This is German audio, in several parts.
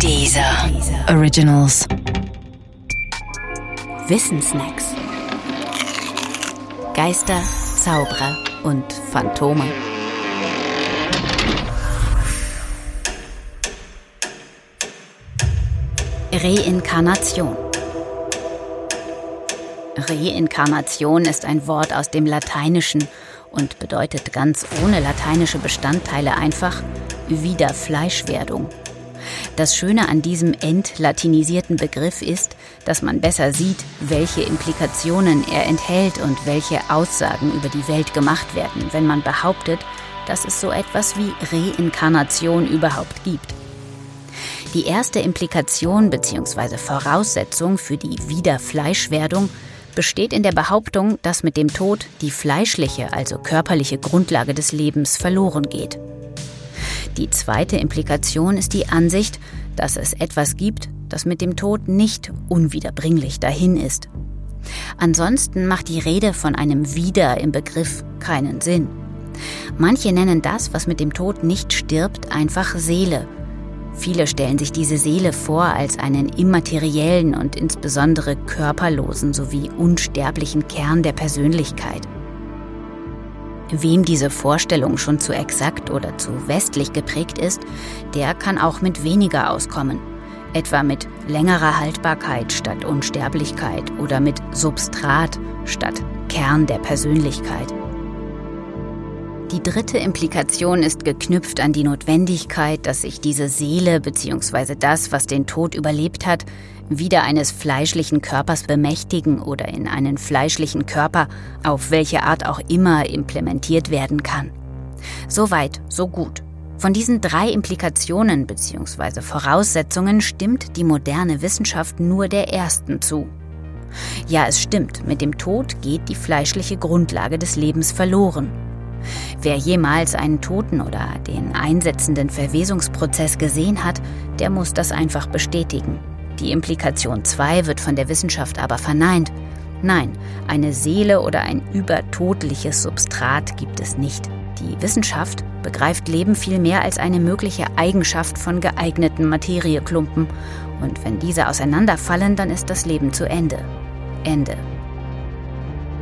Dieser Originals. Wissensnacks. Geister, Zauberer und Phantome. Reinkarnation. Reinkarnation ist ein Wort aus dem Lateinischen und bedeutet ganz ohne lateinische Bestandteile einfach Wiederfleischwerdung. Das Schöne an diesem entlatinisierten Begriff ist, dass man besser sieht, welche Implikationen er enthält und welche Aussagen über die Welt gemacht werden, wenn man behauptet, dass es so etwas wie Reinkarnation überhaupt gibt. Die erste Implikation bzw. Voraussetzung für die Wiederfleischwerdung besteht in der Behauptung, dass mit dem Tod die fleischliche, also körperliche Grundlage des Lebens verloren geht. Die zweite Implikation ist die Ansicht, dass es etwas gibt, das mit dem Tod nicht unwiederbringlich dahin ist. Ansonsten macht die Rede von einem Wieder im Begriff keinen Sinn. Manche nennen das, was mit dem Tod nicht stirbt, einfach Seele. Viele stellen sich diese Seele vor als einen immateriellen und insbesondere körperlosen sowie unsterblichen Kern der Persönlichkeit. Wem diese Vorstellung schon zu exakt oder zu westlich geprägt ist, der kann auch mit weniger auskommen. Etwa mit längerer Haltbarkeit statt Unsterblichkeit oder mit Substrat statt Kern der Persönlichkeit. Die dritte Implikation ist geknüpft an die Notwendigkeit, dass sich diese Seele bzw. das, was den Tod überlebt hat, wieder eines fleischlichen Körpers bemächtigen oder in einen fleischlichen Körper auf welche Art auch immer implementiert werden kann. Soweit, so gut. Von diesen drei Implikationen bzw. Voraussetzungen stimmt die moderne Wissenschaft nur der ersten zu. Ja, es stimmt, mit dem Tod geht die fleischliche Grundlage des Lebens verloren. Wer jemals einen Toten oder den einsetzenden Verwesungsprozess gesehen hat, der muss das einfach bestätigen. Die Implikation 2 wird von der Wissenschaft aber verneint. Nein, eine Seele oder ein übertodliches Substrat gibt es nicht. Die Wissenschaft begreift Leben vielmehr als eine mögliche Eigenschaft von geeigneten Materieklumpen. Und wenn diese auseinanderfallen, dann ist das Leben zu Ende. Ende.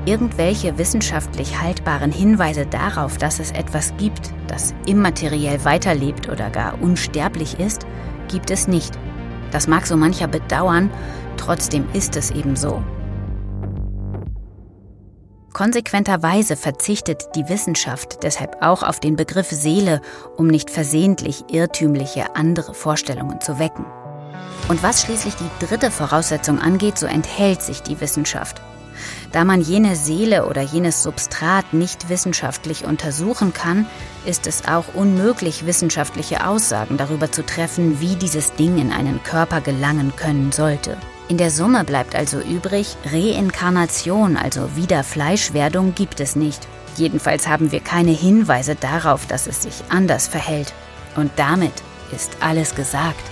Irgendwelche wissenschaftlich haltbaren Hinweise darauf, dass es etwas gibt, das immateriell weiterlebt oder gar unsterblich ist, gibt es nicht. Das mag so mancher bedauern, trotzdem ist es eben so. Konsequenterweise verzichtet die Wissenschaft deshalb auch auf den Begriff Seele, um nicht versehentlich irrtümliche andere Vorstellungen zu wecken. Und was schließlich die dritte Voraussetzung angeht, so enthält sich die Wissenschaft. Da man jene Seele oder jenes Substrat nicht wissenschaftlich untersuchen kann, ist es auch unmöglich, wissenschaftliche Aussagen darüber zu treffen, wie dieses Ding in einen Körper gelangen können sollte. In der Summe bleibt also übrig, Reinkarnation, also Wiederfleischwerdung, gibt es nicht. Jedenfalls haben wir keine Hinweise darauf, dass es sich anders verhält. Und damit ist alles gesagt.